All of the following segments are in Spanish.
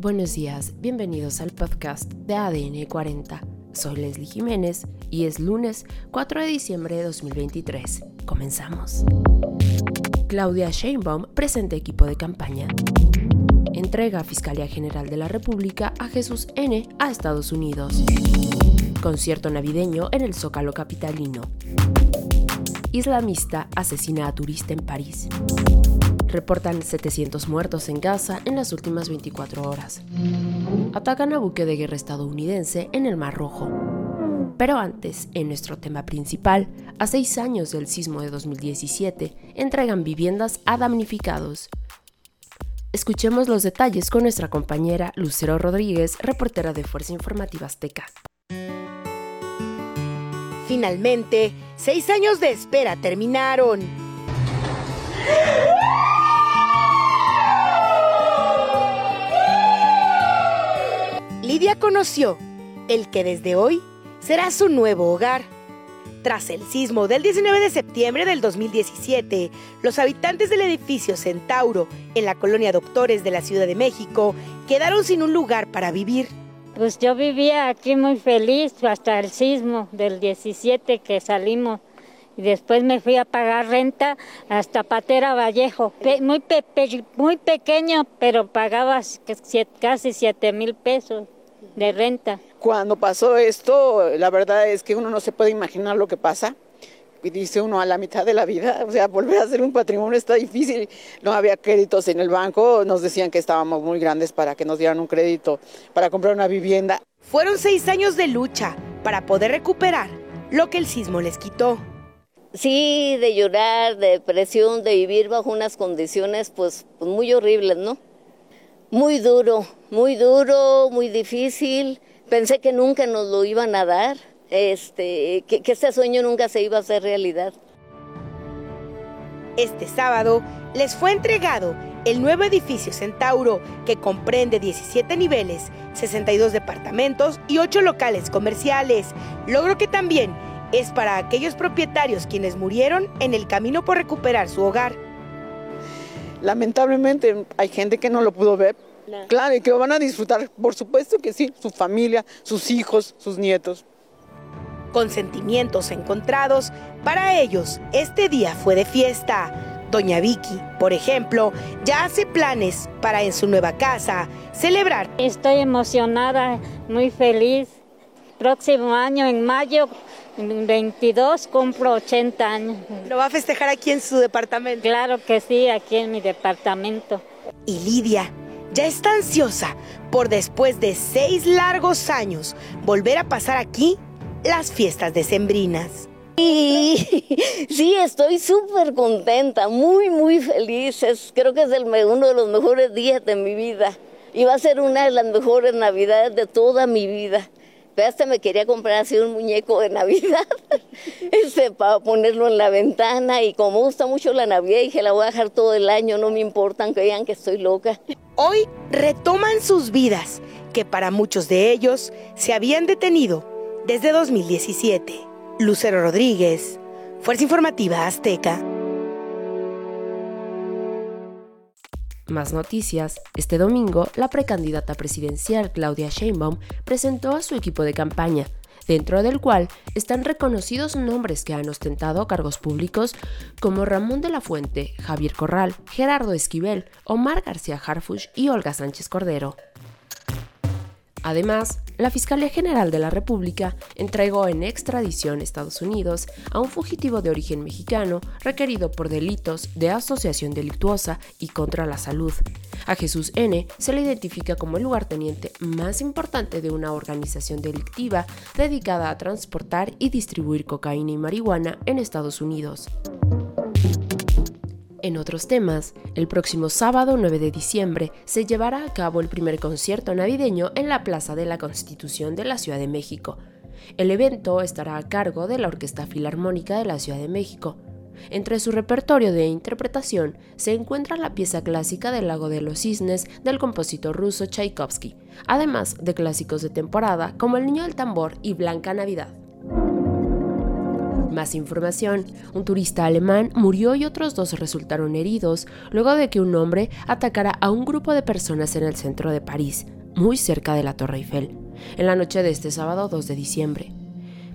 Buenos días, bienvenidos al podcast de ADN 40. Soy Leslie Jiménez y es lunes 4 de diciembre de 2023. Comenzamos. Claudia Sheinbaum presenta equipo de campaña. Entrega Fiscalía General de la República a Jesús N. a Estados Unidos. Concierto navideño en el Zócalo Capitalino. Islamista asesina a turista en París. Reportan 700 muertos en Gaza en las últimas 24 horas. Atacan a buque de guerra estadounidense en el Mar Rojo. Pero antes, en nuestro tema principal, a seis años del sismo de 2017, entregan viviendas a damnificados. Escuchemos los detalles con nuestra compañera Lucero Rodríguez, reportera de Fuerza Informativa Azteca. Finalmente, seis años de espera terminaron. Lidia conoció el que desde hoy será su nuevo hogar. Tras el sismo del 19 de septiembre del 2017, los habitantes del edificio Centauro en la colonia Doctores de la Ciudad de México quedaron sin un lugar para vivir. Pues yo vivía aquí muy feliz hasta el sismo del 17 que salimos y después me fui a pagar renta hasta Patera Vallejo, muy, muy pequeño, pero pagaba casi 7 mil pesos de renta. Cuando pasó esto, la verdad es que uno no se puede imaginar lo que pasa. Y dice uno a la mitad de la vida, o sea, volver a hacer un patrimonio está difícil. No había créditos en el banco, nos decían que estábamos muy grandes para que nos dieran un crédito para comprar una vivienda. Fueron seis años de lucha para poder recuperar lo que el sismo les quitó. Sí, de llorar, de depresión, de vivir bajo unas condiciones pues, pues muy horribles, ¿no? Muy duro, muy duro, muy difícil. Pensé que nunca nos lo iban a dar, este, que, que este sueño nunca se iba a hacer realidad. Este sábado les fue entregado el nuevo edificio Centauro, que comprende 17 niveles, 62 departamentos y 8 locales comerciales, logro que también es para aquellos propietarios quienes murieron en el camino por recuperar su hogar. Lamentablemente hay gente que no lo pudo ver. Claro, y que lo van a disfrutar, por supuesto que sí, su familia, sus hijos, sus nietos. Con sentimientos encontrados, para ellos este día fue de fiesta. Doña Vicky, por ejemplo, ya hace planes para en su nueva casa celebrar. Estoy emocionada, muy feliz. Próximo año, en mayo 22, cumplo 80 años. ¿Lo va a festejar aquí en su departamento? Claro que sí, aquí en mi departamento. Y Lidia ya está ansiosa por después de seis largos años volver a pasar aquí las fiestas decembrinas. Sí, sí, estoy súper contenta, muy, muy feliz. creo que es el, uno de los mejores días de mi vida. Y va a ser una de las mejores navidades de toda mi vida hasta me quería comprar así un muñeco de Navidad, este, para ponerlo en la ventana y como gusta mucho la Navidad dije la voy a dejar todo el año, no me importa aunque vean que estoy loca. Hoy retoman sus vidas, que para muchos de ellos se habían detenido desde 2017. Lucero Rodríguez, Fuerza Informativa Azteca. Más noticias. Este domingo, la precandidata presidencial Claudia Sheinbaum presentó a su equipo de campaña, dentro del cual están reconocidos nombres que han ostentado cargos públicos como Ramón de la Fuente, Javier Corral, Gerardo Esquivel, Omar García Harfuch y Olga Sánchez Cordero. Además, la Fiscalía General de la República entregó en extradición a Estados Unidos a un fugitivo de origen mexicano requerido por delitos de asociación delictuosa y contra la salud. A Jesús N. se le identifica como el lugarteniente más importante de una organización delictiva dedicada a transportar y distribuir cocaína y marihuana en Estados Unidos. En otros temas, el próximo sábado 9 de diciembre se llevará a cabo el primer concierto navideño en la Plaza de la Constitución de la Ciudad de México. El evento estará a cargo de la Orquesta Filarmónica de la Ciudad de México. Entre su repertorio de interpretación se encuentra la pieza clásica del Lago de los Cisnes del compositor ruso Tchaikovsky, además de clásicos de temporada como El Niño del Tambor y Blanca Navidad. Más información, un turista alemán murió y otros dos resultaron heridos luego de que un hombre atacara a un grupo de personas en el centro de París, muy cerca de la Torre Eiffel, en la noche de este sábado 2 de diciembre.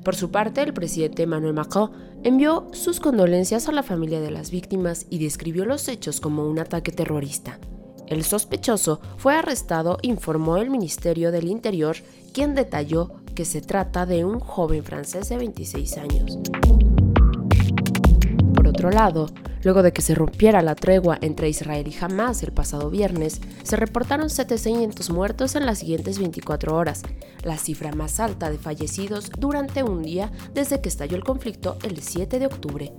Por su parte, el presidente Emmanuel Macron envió sus condolencias a la familia de las víctimas y describió los hechos como un ataque terrorista. El sospechoso fue arrestado, informó el Ministerio del Interior, quien detalló que se trata de un joven francés de 26 años. Por otro lado, Luego de que se rompiera la tregua entre Israel y Hamas el pasado viernes, se reportaron 700 muertos en las siguientes 24 horas, la cifra más alta de fallecidos durante un día desde que estalló el conflicto el 7 de octubre.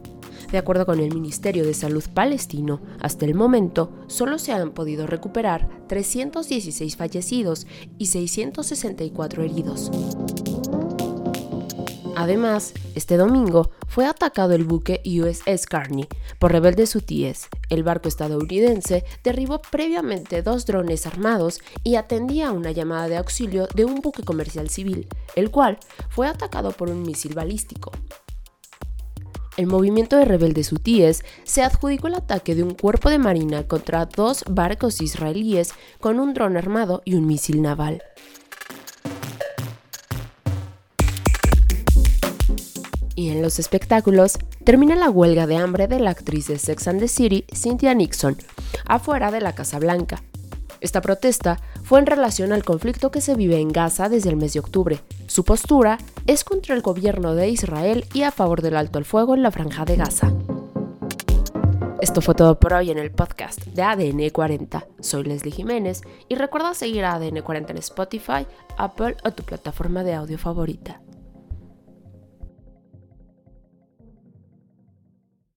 De acuerdo con el Ministerio de Salud palestino, hasta el momento solo se han podido recuperar 316 fallecidos y 664 heridos. Además, este domingo fue atacado el buque USS Carney por rebeldes hutíes. El barco estadounidense derribó previamente dos drones armados y atendía a una llamada de auxilio de un buque comercial civil, el cual fue atacado por un misil balístico. El movimiento de rebeldes hutíes se adjudicó el ataque de un cuerpo de marina contra dos barcos israelíes con un dron armado y un misil naval. Y en los espectáculos, termina la huelga de hambre de la actriz de Sex and the City, Cynthia Nixon, afuera de la Casa Blanca. Esta protesta fue en relación al conflicto que se vive en Gaza desde el mes de octubre. Su postura es contra el gobierno de Israel y a favor del alto el fuego en la franja de Gaza. Esto fue todo por hoy en el podcast de ADN 40. Soy Leslie Jiménez y recuerda seguir a ADN 40 en Spotify, Apple o tu plataforma de audio favorita.